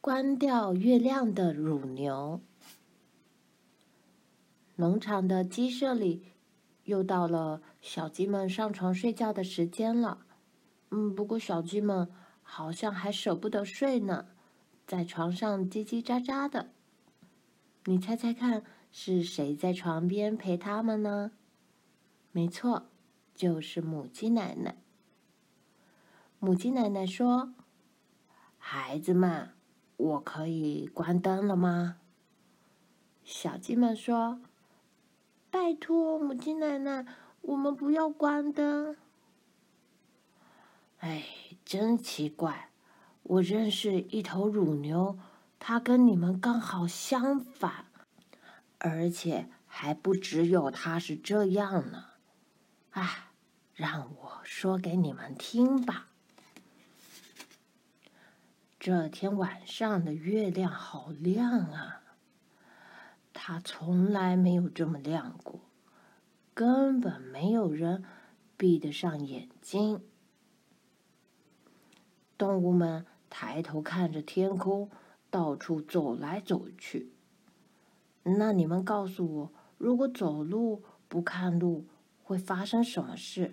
关掉月亮的乳牛。农场的鸡舍里，又到了小鸡们上床睡觉的时间了。嗯，不过小鸡们好像还舍不得睡呢，在床上叽叽喳喳的。你猜猜看，是谁在床边陪他们呢？没错，就是母鸡奶奶。母鸡奶奶说：“孩子们，我可以关灯了吗？”小鸡们说：“拜托，母鸡奶奶，我们不要关灯。”哎，真奇怪！我认识一头乳牛，它跟你们刚好相反，而且还不只有它是这样呢。啊，让我说给你们听吧。这天晚上的月亮好亮啊，它从来没有这么亮过，根本没有人闭得上眼睛。动物们抬头看着天空，到处走来走去。那你们告诉我，如果走路不看路，会发生什么事？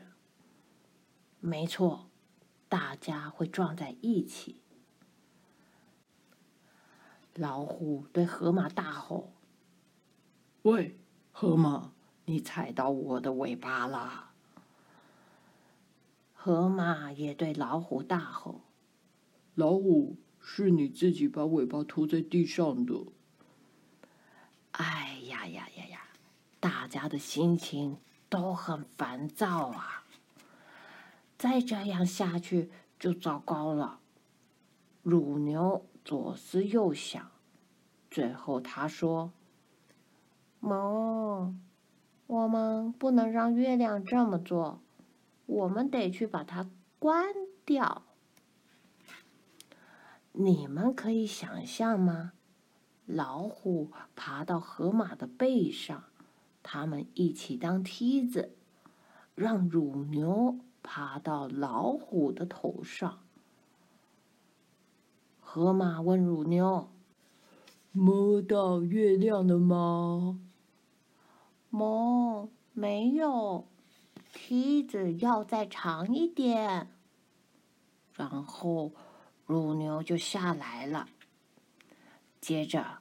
没错，大家会撞在一起。老虎对河马大吼：“喂，河马，你踩到我的尾巴了！”河马也对老虎大吼。老虎，是你自己把尾巴拖在地上的。哎呀呀呀呀！大家的心情都很烦躁啊。再这样下去就糟糕了。乳牛左思右想，最后他说：“毛，我们不能让月亮这么做，我们得去把它关掉。”你们可以想象吗？老虎爬到河马的背上，他们一起当梯子，让乳牛爬到老虎的头上。河马问乳牛：“摸到月亮了吗？”“摸，没有，梯子要再长一点。”然后。乳牛就下来了。接着，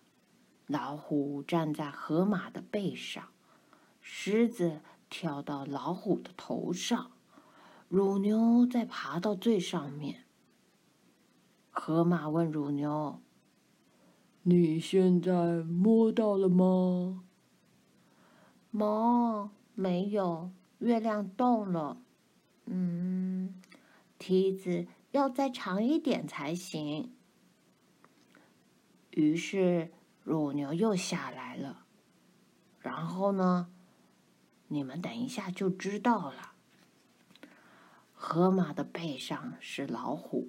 老虎站在河马的背上，狮子跳到老虎的头上，乳牛再爬到最上面。河马问乳牛：“你现在摸到了吗？”“摸，没有，月亮动了。”“嗯，梯子。”要再长一点才行。于是乳牛又下来了，然后呢？你们等一下就知道了。河马的背上是老虎，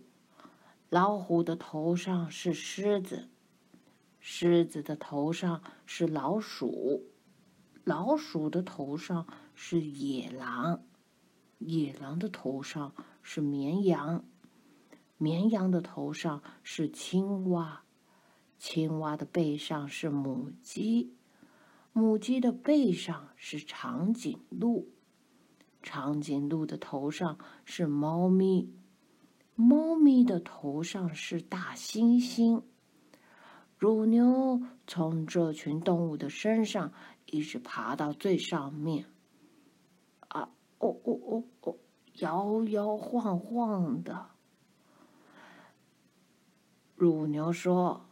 老虎的头上是狮子，狮子的头上是老鼠，老鼠的头上是野狼，野狼的头上是绵羊。绵羊的头上是青蛙，青蛙的背上是母鸡，母鸡的背上是长颈鹿，长颈鹿的头上是猫咪，猫咪的头上是大猩猩。乳牛从这群动物的身上一直爬到最上面，啊，哦哦哦哦，摇摇晃晃的。乳牛说：“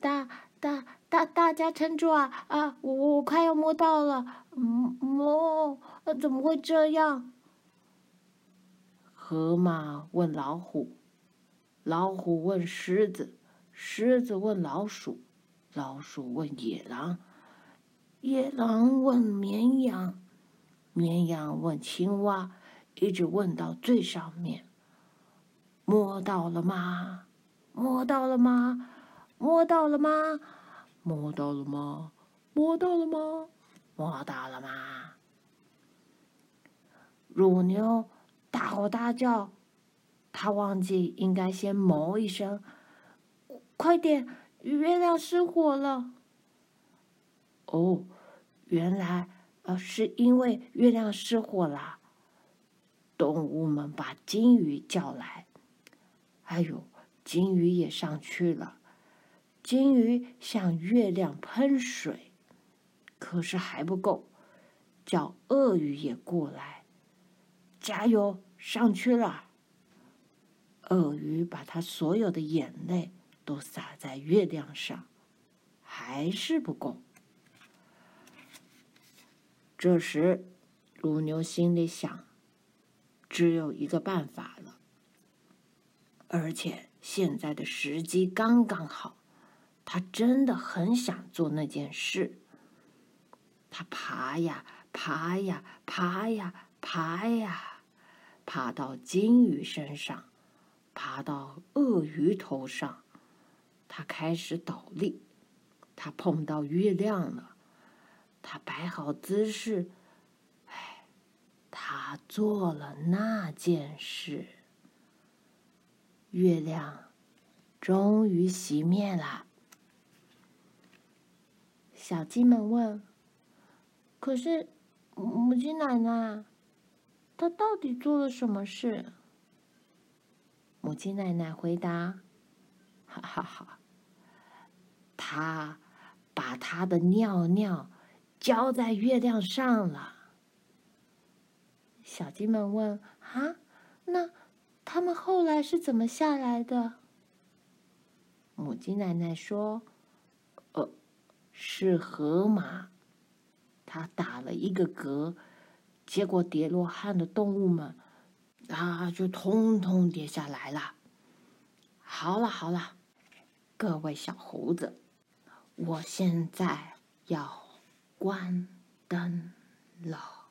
大大大大家撑住啊啊！我我快要摸到了，嗯摸，怎么会这样？”河马问老虎，老虎问狮子，狮子问老鼠，老鼠问野狼，野狼问绵羊，绵羊问青蛙，一直问到最上面，摸到了吗？摸到了吗？摸到了吗？摸到了吗？摸到了吗？摸到了吗？乳牛大吼大叫，他忘记应该先哞一声，快快点，月亮失火了！”哦，原来呃是因为月亮失火了。动物们把金鱼叫来，哎呦，金鱼也上去了。金鱼向月亮喷水，可是还不够，叫鳄鱼也过来，加油，上去了。鳄鱼把它所有的眼泪都洒在月亮上，还是不够。这时，乳牛心里想。只有一个办法了，而且现在的时机刚刚好，他真的很想做那件事。他爬呀爬呀爬呀爬呀，爬到金鱼身上，爬到鳄鱼头上，他开始倒立。他碰到月亮了，他摆好姿势。哎他做了那件事，月亮终于熄灭了。小鸡们问：“可是母鸡奶奶，他到底做了什么事？”母鸡奶奶回答：“哈哈哈，他把他的尿尿浇在月亮上了。”小鸡们问：“啊，那他们后来是怎么下来的？”母鸡奶奶说：“呃，是河马，它打了一个嗝，结果跌落汉的动物们啊，就通通跌下来了。”好了好了，各位小猴子，我现在要关灯了。